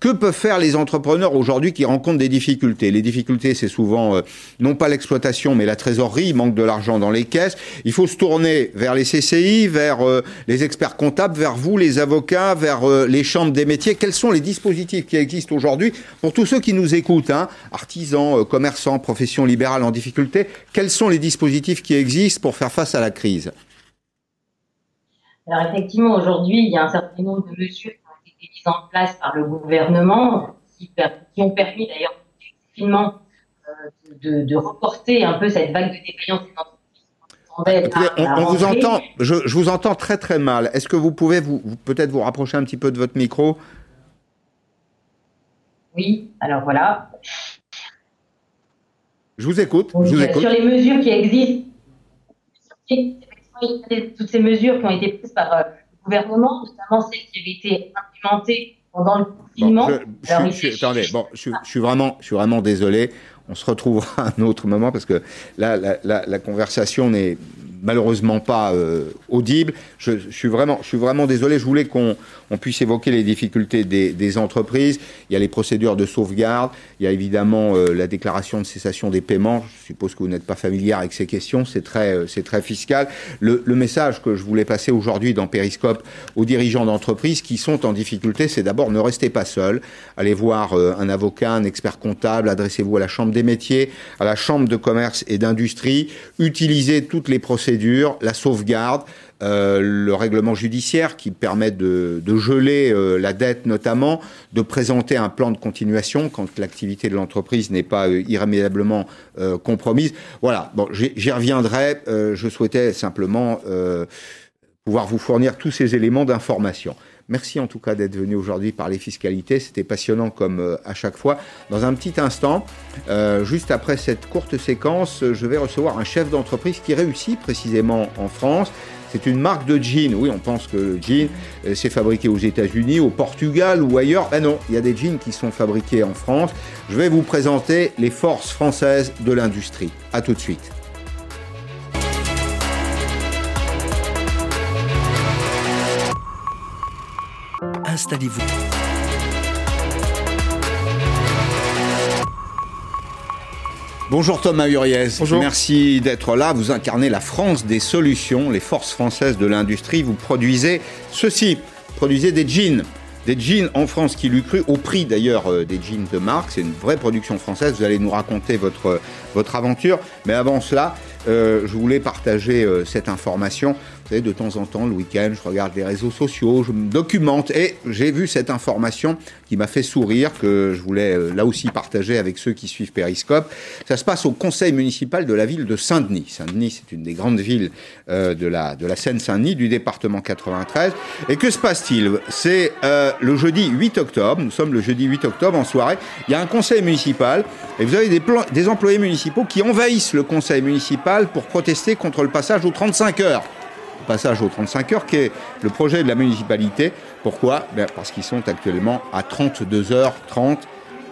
que peuvent faire les entrepreneurs aujourd'hui qui rencontrent des difficultés? Les difficultés, c'est souvent non pas l'exploitation, mais la trésorerie. Il manque de l'argent dans les caisses. Il faut se tourner vers les CCI, vers les experts comptables, vers vous, les avocats, vers les chambres des métiers. Quels sont les dispositifs qui existent aujourd'hui pour tous ceux qui nous écoutent, hein, artisans, commerçants, professions libérales en difficulté Quels sont les dispositifs qui existent pour faire face à la crise? Alors effectivement, aujourd'hui, il y a un certain nombre de mesures qui ont été mises en place par le gouvernement, qui, ont permis d'ailleurs effectivement de, reporter un peu cette vague de défaillance on, vous entend, je, vous entends très très mal. Est-ce que vous pouvez vous, peut-être vous rapprocher un petit peu de votre micro? Oui, alors voilà. Je vous écoute. je vous écoute. Sur les mesures qui existent, toutes ces mesures qui ont été prises par euh, le gouvernement, notamment celles qui avaient été implémentées pendant le confinement. je, suis, attendez, bon, je, suis vraiment, je suis vraiment désolé. On se retrouvera à [LAUGHS] un autre moment parce que là, la, la conversation n'est malheureusement pas euh, audible. Je, suis vraiment, je suis vraiment désolé. Je voulais qu'on on puisse évoquer les difficultés des, des, entreprises. Il y a les procédures de sauvegarde. Il y a évidemment euh, la déclaration de cessation des paiements. Je suppose que vous n'êtes pas familier avec ces questions. C'est très, euh, c'est très fiscal. Le, le, message que je voulais passer aujourd'hui dans Périscope aux dirigeants d'entreprises qui sont en difficulté, c'est d'abord ne restez pas seuls. Allez voir un avocat, un expert comptable. Adressez-vous à la Chambre des métiers, à la Chambre de commerce et d'industrie. Utilisez toutes les procédures la sauvegarde, euh, le règlement judiciaire qui permet de, geler euh, la dette notamment, de présenter un plan de continuation quand l'activité de l'entreprise n'est pas euh, irrémédiablement compromise. Voilà, bon, j'y reviendrai. je souhaitais simplement pouvoir vous fournir tous ces éléments d'information. Merci en tout cas d'être venu aujourd'hui parler fiscalité. C'était passionnant comme à chaque fois. Dans un petit instant, juste après cette courte séquence, je vais recevoir un chef d'entreprise qui réussit précisément en France. C'est une marque de jeans. Oui, on pense que le jean, euh, c'est fabriqué aux États-Unis, au Portugal ou ailleurs. Ben non, il y a des jeans qui sont fabriqués en France. Je vais vous présenter les forces françaises de l'industrie. A tout de suite. Installez-vous. Bonjour Thomas Uriez. Bonjour. Merci d'être là. Vous incarnez la France des solutions, les forces françaises de l'industrie. Vous produisez ceci. Produisez des jeans. Des jeans en France qui lui cru, au prix d'ailleurs euh, des jeans de marque. C'est une vraie production française. Vous allez nous raconter votre, votre aventure. Mais avant cela, euh, je voulais partager euh, cette information de temps en temps, le week-end, je regarde les réseaux sociaux, je me documente et j'ai vu cette information qui m'a fait sourire, que je voulais euh, là aussi partager avec ceux qui suivent Périscope. Ça se passe au conseil municipal de la ville de Saint-Denis. Saint-Denis, c'est une des grandes villes euh, de la, de la Seine-Saint-Denis, du département 93. Et que se passe-t-il? C'est euh, le jeudi 8 octobre, nous sommes le jeudi 8 octobre en soirée, il y a un conseil municipal et vous avez des, des employés municipaux qui envahissent le conseil municipal pour protester contre le passage aux 35 heures passage aux 35 heures, qui est le projet de la municipalité. Pourquoi? Ben, Parce qu'ils sont actuellement à 32h30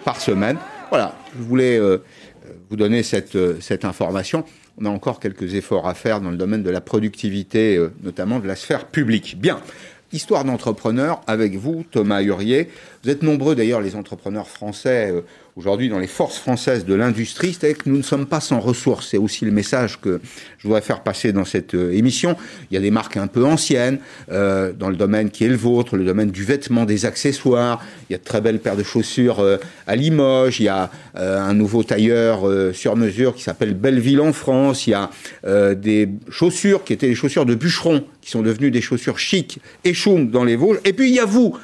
par semaine. Voilà, je voulais euh, vous donner cette, euh, cette information. On a encore quelques efforts à faire dans le domaine de la productivité, euh, notamment de la sphère publique. Bien. Histoire d'entrepreneur avec vous, Thomas Hurier. Vous êtes nombreux d'ailleurs, les entrepreneurs français, aujourd'hui dans les forces françaises de l'industrie, c'est que nous ne sommes pas sans ressources. C'est aussi le message que je voudrais faire passer dans cette euh, émission. Il y a des marques un peu anciennes euh, dans le domaine qui est le vôtre, le domaine du vêtement, des accessoires. Il y a de très belles paires de chaussures euh, à Limoges. Il y a un nouveau tailleur sur mesure qui s'appelle Belleville en France. Il y a des chaussures qui étaient des chaussures de bûcheron qui sont devenues des chaussures chic et choum dans les Vosges. Et puis il y a vous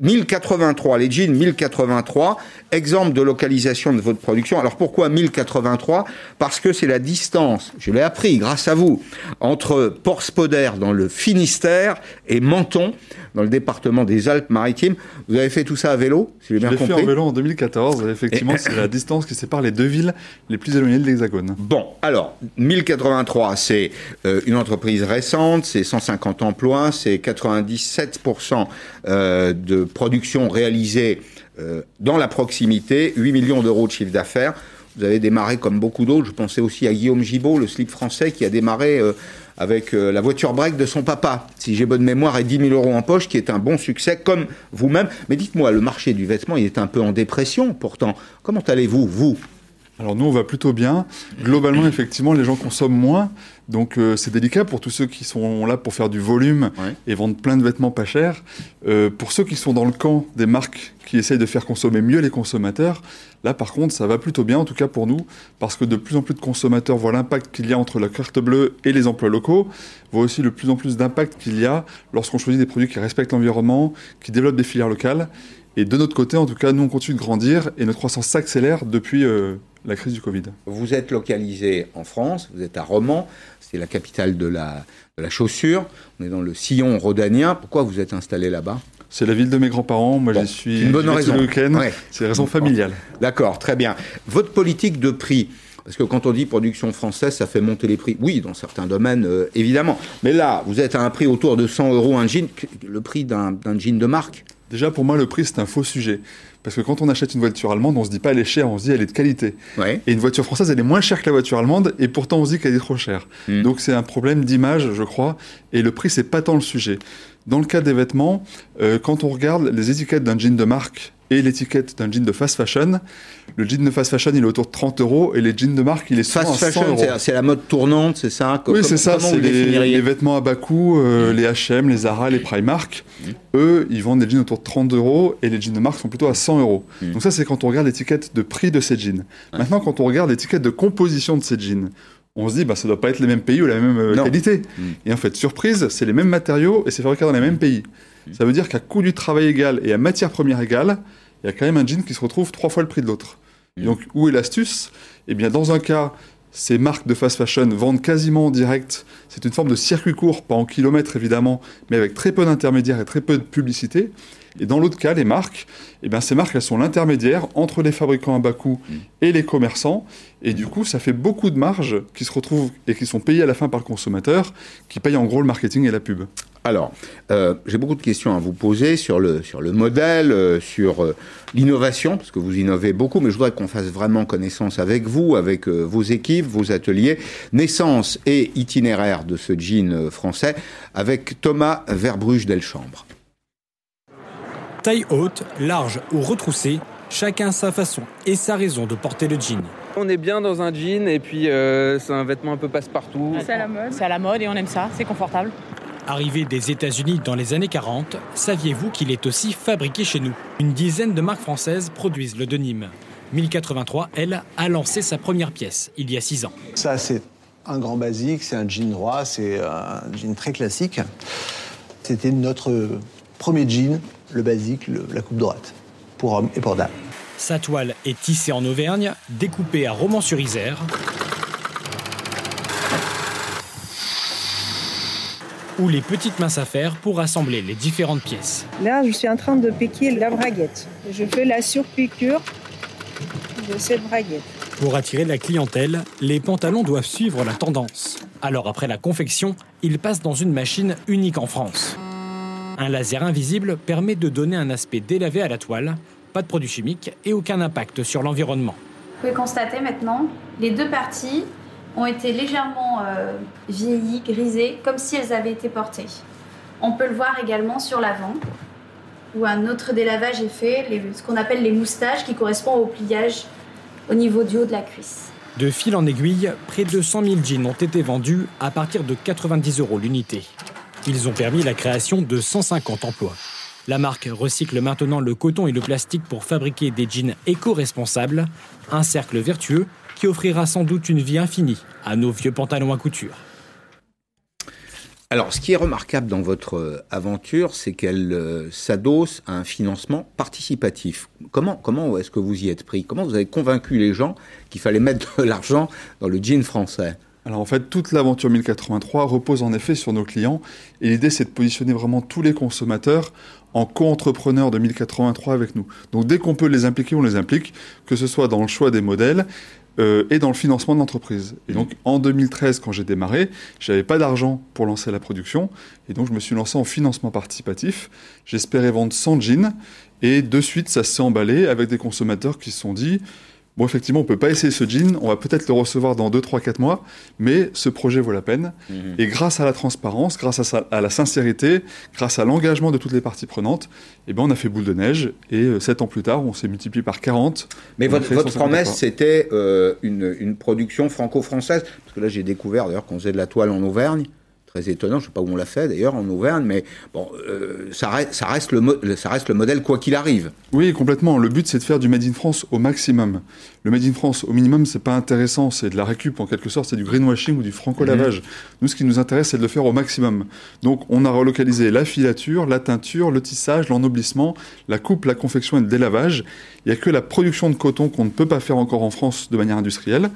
1083, les jeans 1083, exemple de localisation de votre production. Alors pourquoi 1083 Parce que c'est la distance, je l'ai appris grâce à vous, entre Port-Spoder dans le Finistère et Menton dans le département des Alpes-Maritimes. Vous avez fait tout ça à vélo, si j'ai bien compris. Fait en vélo en 2014. Effectivement, c'est la distance qui sépare les deux villes les plus éloignées de l'Hexagone. Bon, alors 1083, c'est euh, une entreprise récente, c'est 150 emplois, c'est 97% euh, de production réalisée euh, dans la proximité, 8 millions d'euros de chiffre d'affaires. Vous avez démarré comme beaucoup d'autres. Je pensais aussi à Guillaume Gibault, le slip français, qui a démarré euh, avec euh, la voiture break de son papa, si j'ai bonne mémoire, et 10 000 euros en poche, qui est un bon succès, comme vous-même. Mais dites-moi, le marché du vêtement, il est un peu en dépression, pourtant. Comment allez-vous, vous? Alors nous, on va plutôt bien. Globalement, [CLEARS THROAT] effectivement, les gens consomment moins. Donc euh, c'est délicat pour tous ceux qui sont là pour faire du volume et vendre plein de vêtements pas chers. Euh, pour ceux qui sont dans le camp des marques qui essayent de faire consommer mieux les consommateurs, là par contre ça va plutôt bien, en tout cas pour nous, parce que de plus en plus de consommateurs voient l'impact qu'il y a entre la carte bleue et les emplois locaux, voient aussi de plus en plus d'impact qu'il y a lorsqu'on choisit des produits qui respectent l'environnement, qui développent des filières locales. Et de notre côté, en tout cas, nous on continue de grandir et notre croissance s'accélère depuis... Euh, la crise du Covid. Vous êtes localisé en France, vous êtes à Romans, c'est la capitale de la, de la chaussure. On est dans le sillon rhodanien. Pourquoi vous êtes installé là-bas? C'est la ville de mes grands-parents. Moi, j'y suis. Une bonne raison. Le C'est une raison familiale. D'accord, très bien. Votre politique de prix. Parce que quand on dit production française, ça fait monter les prix. Oui, dans certains domaines, euh, évidemment. Mais là, vous êtes à un prix autour de 100 euros un jean, le prix d'un jean de marque? Déjà, pour moi, le prix, c'est un faux sujet. Parce que quand on achète une voiture allemande, on se dit pas elle est chère, on se dit elle est de qualité. Et une voiture française, elle est moins chère que la voiture allemande, et pourtant on se dit qu'elle est trop chère. Hmm. Donc c'est un problème d'image, je crois, et le prix, c'est pas tant le sujet. Dans le cas des vêtements, euh, quand on regarde les étiquettes d'un jean de marque et l'étiquette d'un jean de fast fashion. Le jean de fast fashion, il est autour de 30 euros et les jeans de marque, il est souvent fast à 100 fashion, c'est la mode tournante, c'est ça? Oui, c'est ça. C'est les, vêtements à bas coût, euh, mm. les H&M, les Zara, les Primark. Mm. Eux, ils vendent des jeans autour de 30 euros et les jeans de marque sont plutôt à 100 euros. Mm. Donc ça, c'est quand on regarde l'étiquette de prix de ces jeans. Maintenant, quand on regarde l'étiquette de composition de ces jeans, on se dit, bah, ça doit pas être les mêmes pays ou la même euh, qualité. Et en fait, surprise, c'est les mêmes matériaux et c'est fabriqué dans les mêmes pays. Ça veut dire qu'à coût du travail égal et à matière première égale, il y a quand même un jean qui se retrouve trois fois le prix de l'autre. Donc, où est l'astuce? Eh bien, dans un cas, ces marques de fast fashion vendent quasiment en direct. C'est une forme de circuit court, pas en kilomètres évidemment, mais avec très peu d'intermédiaires et très peu de publicité. Et dans l'autre cas, les marques, eh bien, ces marques, elles sont l'intermédiaire entre les fabricants à bas coût et les commerçants. Et du coup, ça fait beaucoup de marges qui se retrouvent et qui sont payées à la fin par le consommateur, qui paye en gros le marketing et la pub. Alors, euh, j'ai beaucoup de questions à vous poser sur le, sur le modèle, euh, sur euh, l'innovation, parce que vous innovez beaucoup, mais je voudrais qu'on fasse vraiment connaissance avec vous, avec vos équipes, vos ateliers, naissance et itinéraire de ce jean français, avec Thomas Verbruge Delchambre. Taille haute, large ou retroussée, chacun sa façon et sa raison de porter le jean. On est bien dans un jean et puis euh, c'est un vêtement un peu passe-partout. C'est à la mode. C'est à la mode et on aime ça, c'est confortable. Arrivé des États-Unis dans les années 40, saviez-vous qu'il est aussi fabriqué chez nous? Une dizaine de marques françaises produisent le denim. 1083, elle, a lancé sa première pièce il y a six ans. Ça, c'est un grand basique, c'est un jean droit, c'est un jean très classique. C'était notre premier jean le basique, la coupe droite, pour hommes et pour dames. Sa toile est tissée en Auvergne, découpée à Romans-sur-Isère. Ou les petites mains à faire pour assembler les différentes pièces. Là, je suis en train de piquer la braguette. Je fais la surpiqûre de cette braguette. Pour attirer la clientèle, les pantalons doivent suivre la tendance. Alors après la confection, ils passent dans une machine unique en France. Un laser invisible permet de donner un aspect délavé à la toile, pas de produits chimiques et aucun impact sur l'environnement. Vous pouvez constater maintenant, les deux parties ont été légèrement euh, vieillies, grisées, comme si elles avaient été portées. On peut le voir également sur l'avant, où un autre délavage est fait, ce qu'on appelle les moustaches, qui correspond au pliage au niveau du haut de la cuisse. De fil en aiguille, près de 100 000 jeans ont été vendus à partir de 90 euros l'unité. Ils ont permis la création de 150 emplois. La marque recycle maintenant le coton et le plastique pour fabriquer des jeans éco-responsables, un cercle vertueux qui offrira sans doute une vie infinie à nos vieux pantalons à couture. Alors, ce qui est remarquable dans votre euh, aventure, c'est qu'elle euh, s'adosse à un financement participatif. Comment, comment est-ce que vous y êtes pris? Comment vous avez convaincu les gens qu'il fallait mettre de l'argent dans le jean français? Alors en fait, toute l'aventure 1083 repose en effet sur nos clients et l'idée c'est de positionner vraiment tous les consommateurs en co-entrepreneurs de 1083 avec nous. Donc dès qu'on peut les impliquer, on les implique, que ce soit dans le choix des modèles euh, et dans le financement de l'entreprise. Et donc en 2013, quand j'ai démarré, j'avais pas d'argent pour lancer la production et donc je me suis lancé en financement participatif. J'espérais vendre 100 jeans et de suite ça s'est emballé avec des consommateurs qui se sont dit Bon, effectivement, on peut pas essayer ce jean, on va peut-être le recevoir dans 2, 3, 4 mois, mais ce projet vaut la peine. Mhm. Et grâce à la transparence, grâce à, la sincérité, grâce à l'engagement de toutes les parties prenantes, eh ben, on a fait boule de neige. Et 7 euh, ans plus tard, on s'est multiplié par 40. Mais votre, promesse, c'était euh, une, production franco-française Parce que là, j'ai découvert d'ailleurs qu'on faisait de la toile en Auvergne. Très étonnant. Je ne sais pas où on l'a fait d'ailleurs en Auvergne, mais bon, euh, ça, reste, ça, reste le ça reste le modèle quoi qu'il arrive. Oui, complètement. Le but, c'est de faire du Made in France au maximum. Le Made in France au minimum, c'est pas intéressant, c'est de la récup en quelque sorte, c'est du greenwashing ou du franco-lavage. Mhm. Nous, ce qui nous intéresse, c'est de le faire au maximum. Donc, on a relocalisé la filature, la teinture, le tissage, l'ennoblissement, la coupe, la confection et le délavage. Il n'y a que la production de coton qu'on ne peut pas faire encore en France de manière industrielle.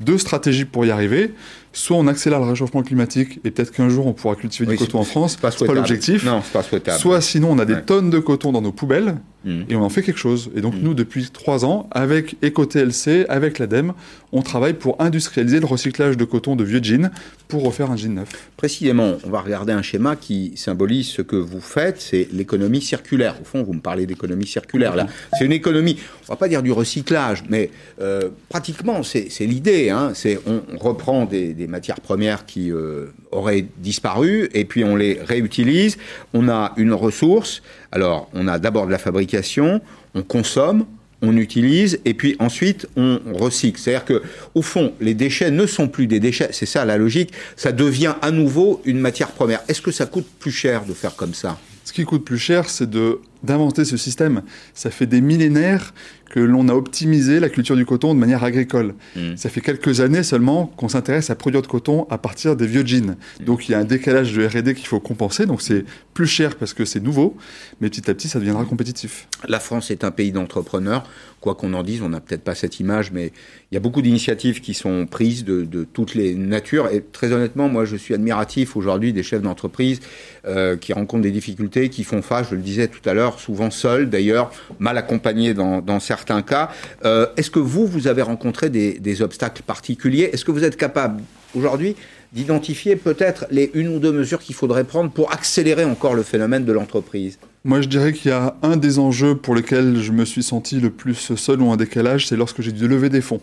Deux stratégies pour y arriver soit on accélère le réchauffement climatique et peut-être qu'un jour on pourra cultiver du coton en France. C'est pas, l'objectif. Non, c'est pas souhaitable. Soit sinon on a des tonnes de coton dans nos poubelles mm. et on en fait quelque chose. Et donc mm. nous, depuis trois ans, avec EcoTLC, avec l'ADEME, on travaille pour industrialiser le recyclage de coton de vieux jeans pour refaire un jean neuf. Précisément, on va regarder un schéma qui symbolise ce que vous faites, c'est l'économie circulaire. Au fond, vous me parlez d'économie circulaire là. C'est une économie, on va pas dire du recyclage, mais euh, pratiquement c'est l'idée. Hein. C'est on reprend des matières premières qui euh, auraient disparu, et puis on les réutilise. On a une ressource. Alors, on a d'abord de la fabrication, on consomme, on utilise et puis ensuite on recycle. C'est-à-dire que au fond, les déchets ne sont plus des déchets, c'est ça la logique, ça devient à nouveau une matière première. Est-ce que ça coûte plus cher de faire comme ça? Ce qui coûte plus cher, c'est de d'inventer ce système. Ça fait des millénaires que l'on a optimisé la culture du coton de manière agricole. Hmm. Ça fait quelques années seulement qu'on s'intéresse à produire de coton à partir des vieux jeans. Hmm. Donc il y a un décalage de R&D qu'il faut compenser. Donc c'est plus cher parce que c'est nouveau, mais petit à petit ça deviendra compétitif. La France est un pays d'entrepreneurs. Quoi qu'on en dise, on n'a peut-être pas cette image, mais il y a beaucoup d'initiatives qui sont prises de, toutes les natures. Et très honnêtement, moi je suis admiratif aujourd'hui des chefs d'entreprise euh, qui rencontrent des difficultés, qui font face, je le disais tout à l'heure, souvent seuls d'ailleurs, mal accompagnés dans, certains cas. Euh, est-ce que vous, vous avez rencontré des, obstacles particuliers? Est-ce que vous êtes capable aujourd'hui d'identifier peut-être les une ou deux mesures qu'il faudrait prendre pour accélérer encore le phénomène de l'entreprise? Moi, je dirais qu'il y a un des enjeux pour lesquels je me suis senti le plus seul ou un décalage, c'est lorsque j'ai dû lever des fonds.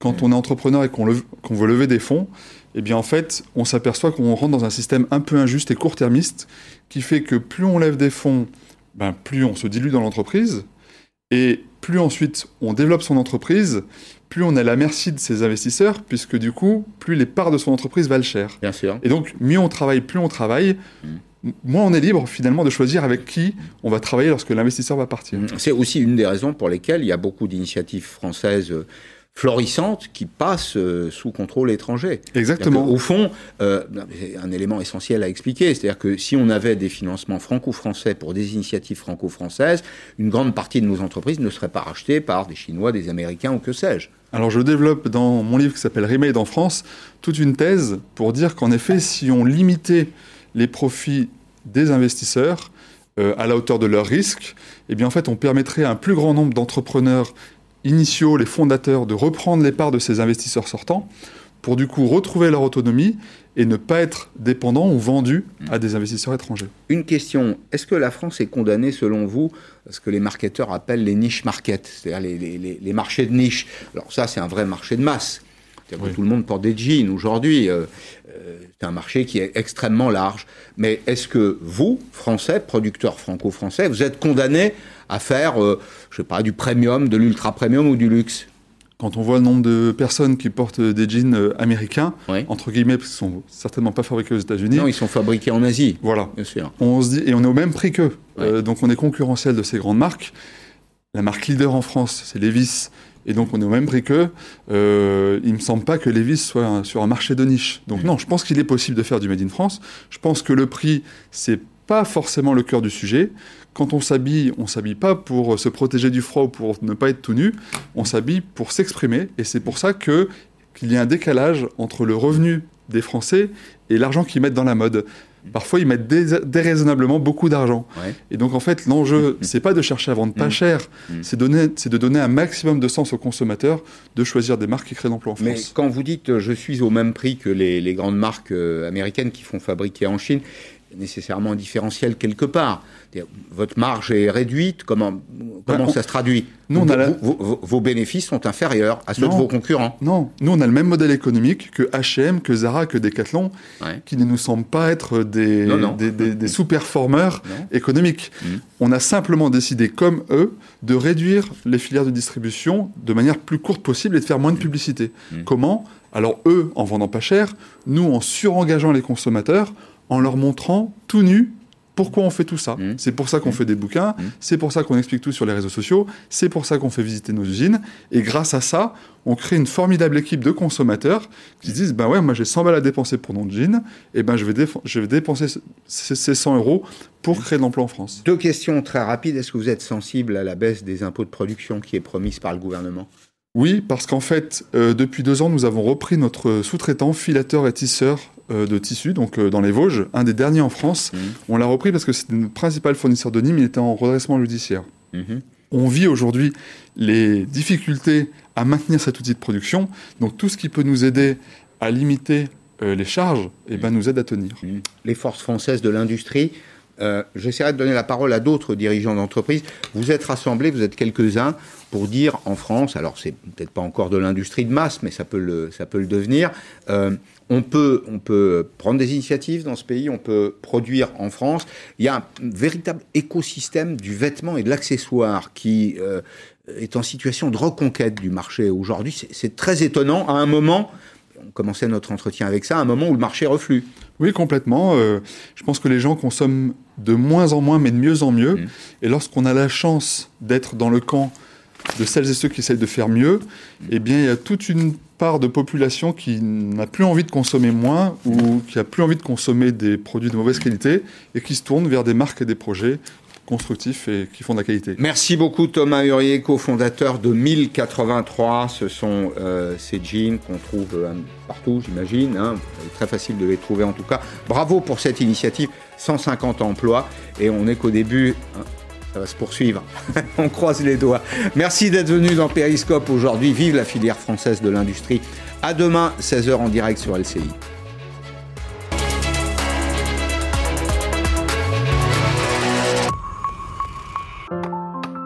Quand on est entrepreneur et qu'on veut lever des fonds, eh bien en fait, on s'aperçoit qu'on rentre dans un système un peu injuste et court-termiste qui fait que plus on lève des fonds ben, plus on se dilue dans l'entreprise, et plus ensuite on développe son entreprise, plus on est à la merci de ses investisseurs, puisque du coup, plus les parts de son entreprise valent cher. Bien sûr. Et donc, mieux on travaille, plus on travaille, mm. moins on est libre finalement de choisir avec qui on va travailler lorsque l'investisseur va partir. Mm. C'est aussi une des raisons pour lesquelles il y a beaucoup d'initiatives françaises euh, florissante qui passe euh, sous contrôle étranger. Exactement. Au fond, euh, c'est un élément essentiel à expliquer, c'est-à-dire que si on avait des financements franco-français pour des initiatives franco-françaises, une grande partie de nos entreprises ne seraient pas rachetées par des Chinois, des Américains ou que sais-je. Alors je développe dans mon livre qui s'appelle Remade en France toute une thèse pour dire qu'en effet, si on limitait les profits des investisseurs, euh, à la hauteur de leurs risques, eh bien en fait on permettrait à un plus grand nombre d'entrepreneurs initiaux, les fondateurs, de reprendre les parts de ces investisseurs sortants pour du coup retrouver leur autonomie et ne pas être dépendant ou vendu à des investisseurs étrangers. Une question, est-ce que la France est condamnée selon vous à ce que les marketeurs appellent les niche markets, c'est-à-dire les, marchés de niche? Alors ça c'est un vrai marché de masse. Que tout le monde porte des jeans aujourd'hui. Euh, euh, c'est un marché qui est extrêmement large. Mais est-ce que vous, Français, producteurs franco-français, vous êtes condamnés à faire, euh, je sais pas, du premium, de l'ultra premium ou du luxe? Quand on voit le nombre de personnes qui portent des jeans euh, américains, entre guillemets, parce qu'ils sont certainement pas fabriqués aux États-Unis. Non, ils sont fabriqués en Asie. Voilà. Bien sûr. On se dit, et on est au même prix qu'eux. Donc on est concurrentiel de ces grandes marques. La marque leader en France, c'est Levis. Et donc on est au même prix qu'eux. Euh, il ne me semble pas que Levis soit sur un marché de niche. Donc non, je pense qu'il est possible de faire du Made in France. Je pense que le prix, c'est pas forcément le cœur du sujet. Quand on s'habille, on s'habille pas pour se protéger du froid ou pour ne pas être tout nu, on s'habille pour s'exprimer. Et c'est pour ça que qu'il y a un décalage entre le revenu des Français et l'argent qu'ils mettent dans la mode. Parfois, ils mettent déraisonnablement beaucoup d'argent. Et donc, en fait, l'enjeu, [LAUGHS] c'est pas de chercher à vendre pas mm. cher, mm. c'est de donner un maximum de sens aux consommateurs de choisir des marques qui créent l'emploi en France. Mais quand vous dites je suis au même prix que les, les grandes marques euh, américaines qui font fabriquer en Chine, nécessairement un différentiel quelque part. Votre marge est réduite, comment, comment ça se traduit nous, on a vos, bénéfices sont inférieurs à ceux de vos concurrents. Non, nous on a le même modèle économique que H&M, que Zara, que Decathlon, qui ne nous semblent pas être des, des, sous-performeurs économiques. Mmh. On a simplement décidé, comme eux, de réduire les filières de distribution de manière plus courte possible et de faire moins de publicité. Mmh. Comment? Alors eux, en vendant pas cher, nous en surengageant les consommateurs, en leur montrant tout nu pourquoi on fait tout ça mmh. C'est pour ça qu'on mmh. fait des bouquins, mmh. c'est pour ça qu'on explique tout sur les réseaux sociaux, c'est pour ça qu'on fait visiter nos usines. Et grâce à ça, on crée une formidable équipe de consommateurs qui se disent, ben ouais, moi j'ai 100 balles à dépenser pour mon jean, et ben je vais, je vais dépenser ces 100 euros pour créer de l'emploi en France. Deux questions très rapides. Est-ce que vous êtes sensible à la baisse des impôts de production qui est promise par le gouvernement? Oui, parce qu'en fait, euh, depuis deux ans, nous avons repris notre sous-traitant, filateur et tisseur de tissus, donc euh, dans les Vosges, un des derniers en France. Mmh. On l'a repris parce que c'était le principal fournisseur de Nîmes, il était en redressement judiciaire. Mmh. On vit aujourd'hui les difficultés à maintenir cet outil de production, donc tout ce qui peut nous aider à limiter les charges, eh ben, mmh. nous aide à tenir. Les forces françaises de l'industrie, j'essaierai de donner la parole à d'autres dirigeants d'entreprise. Vous êtes rassemblés, vous êtes quelques-uns pour dire en France, alors c'est peut-être pas encore de l'industrie de masse, mais ça peut le, ça peut le devenir, euh, on, peut, on peut prendre des initiatives dans ce pays, on peut produire en France. Il y a un véritable écosystème du vêtement et de l'accessoire qui euh, est en situation de reconquête du marché aujourd'hui. C'est très étonnant à un moment, on commençait notre entretien avec ça, à un moment où le marché reflue. Oui, complètement. Euh, je pense que les gens consomment de moins en moins, mais de mieux en mieux. Mmh. Et lorsqu'on a la chance d'être dans le camp de celles et ceux qui essayent de faire mieux, eh bien, il y a toute une part de population qui n'a plus envie de consommer moins ou qui a plus envie de consommer des produits de mauvaise qualité et qui se tourne vers des marques et des projets constructifs et qui font de la qualité. Merci beaucoup Thomas Hurier, cofondateur de 1083. Ce sont euh, ces jeans qu'on trouve euh, partout, j'imagine. Hein. très facile de les trouver en tout cas. Bravo pour cette initiative. 150 emplois et on n'est qu'au début. Hein ça va se poursuivre. [LAUGHS] On croise les doigts. Merci d'être venu dans Périscope aujourd'hui. Vive la filière française de l'industrie. À demain, 16h en direct sur LCI.